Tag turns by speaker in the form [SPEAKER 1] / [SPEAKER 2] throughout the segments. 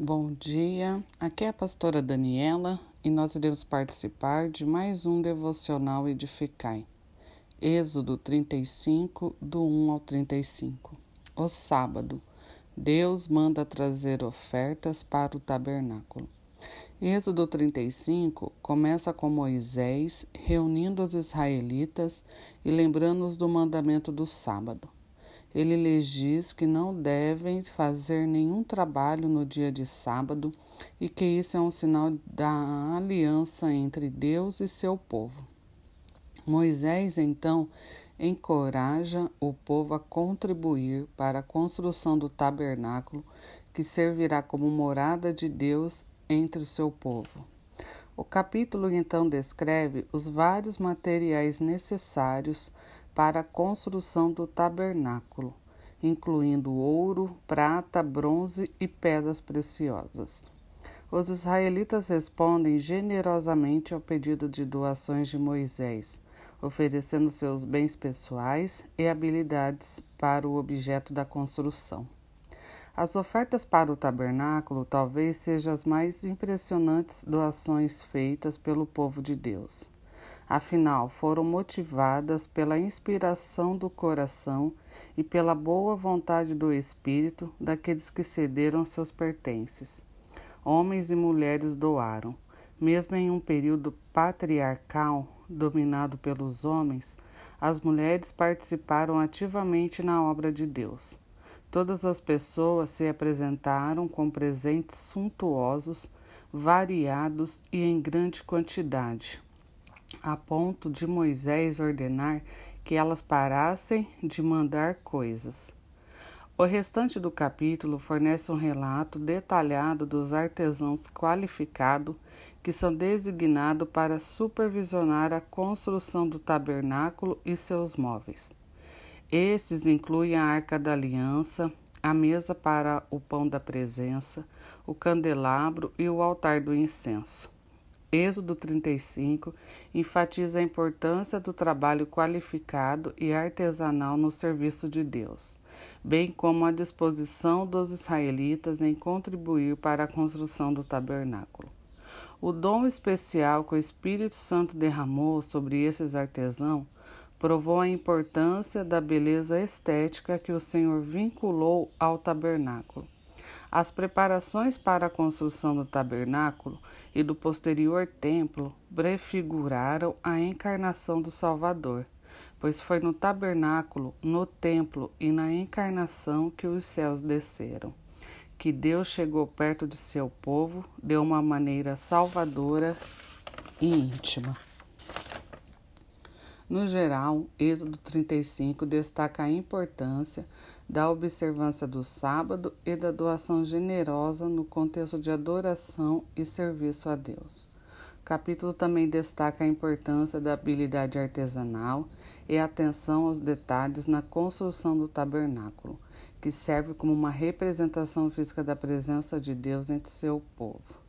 [SPEAKER 1] Bom dia, aqui é a pastora Daniela e nós iremos participar de mais um devocional Edificai. Êxodo 35, do 1 ao 35. O sábado, Deus manda trazer ofertas para o tabernáculo. Êxodo 35 começa com Moisés reunindo os israelitas e lembrando-os do mandamento do sábado ele lhes diz que não devem fazer nenhum trabalho no dia de sábado e que isso é um sinal da aliança entre Deus e seu povo. Moisés então encoraja o povo a contribuir para a construção do tabernáculo que servirá como morada de Deus entre o seu povo. O capítulo então descreve os vários materiais necessários para a construção do tabernáculo, incluindo ouro, prata, bronze e pedras preciosas. Os israelitas respondem generosamente ao pedido de doações de Moisés, oferecendo seus bens pessoais e habilidades para o objeto da construção. As ofertas para o tabernáculo talvez sejam as mais impressionantes doações feitas pelo povo de Deus. Afinal, foram motivadas pela inspiração do coração e pela boa vontade do espírito daqueles que cederam seus pertences. Homens e mulheres doaram. Mesmo em um período patriarcal dominado pelos homens, as mulheres participaram ativamente na obra de Deus. Todas as pessoas se apresentaram com presentes suntuosos, variados e em grande quantidade a ponto de Moisés ordenar que elas parassem de mandar coisas. O restante do capítulo fornece um relato detalhado dos artesãos qualificados que são designados para supervisionar a construção do tabernáculo e seus móveis. Estes incluem a arca da aliança, a mesa para o pão da presença, o candelabro e o altar do incenso. Êxodo 35 enfatiza a importância do trabalho qualificado e artesanal no serviço de Deus, bem como a disposição dos israelitas em contribuir para a construção do tabernáculo. O dom especial que o Espírito Santo derramou sobre esses artesãos provou a importância da beleza estética que o Senhor vinculou ao tabernáculo. As preparações para a construção do tabernáculo e do posterior templo prefiguraram a encarnação do Salvador, pois foi no tabernáculo, no templo e na encarnação que os céus desceram, que Deus chegou perto de seu povo de uma maneira salvadora e íntima. No geral, Êxodo 35 destaca a importância da observância do sábado e da doação generosa no contexto de adoração e serviço a Deus. O capítulo também destaca a importância da habilidade artesanal e atenção aos detalhes na construção do tabernáculo, que serve como uma representação física da presença de Deus entre seu povo.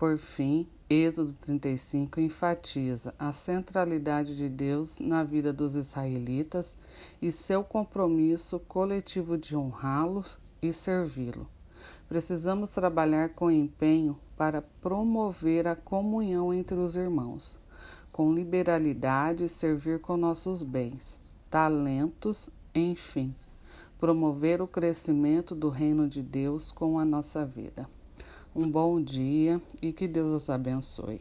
[SPEAKER 1] Por fim, Êxodo 35 enfatiza a centralidade de Deus na vida dos israelitas e seu compromisso coletivo de honrá-lo e servi-lo. Precisamos trabalhar com empenho para promover a comunhão entre os irmãos, com liberalidade servir com nossos bens, talentos, enfim, promover o crescimento do reino de Deus com a nossa vida. Um bom dia e que Deus os abençoe.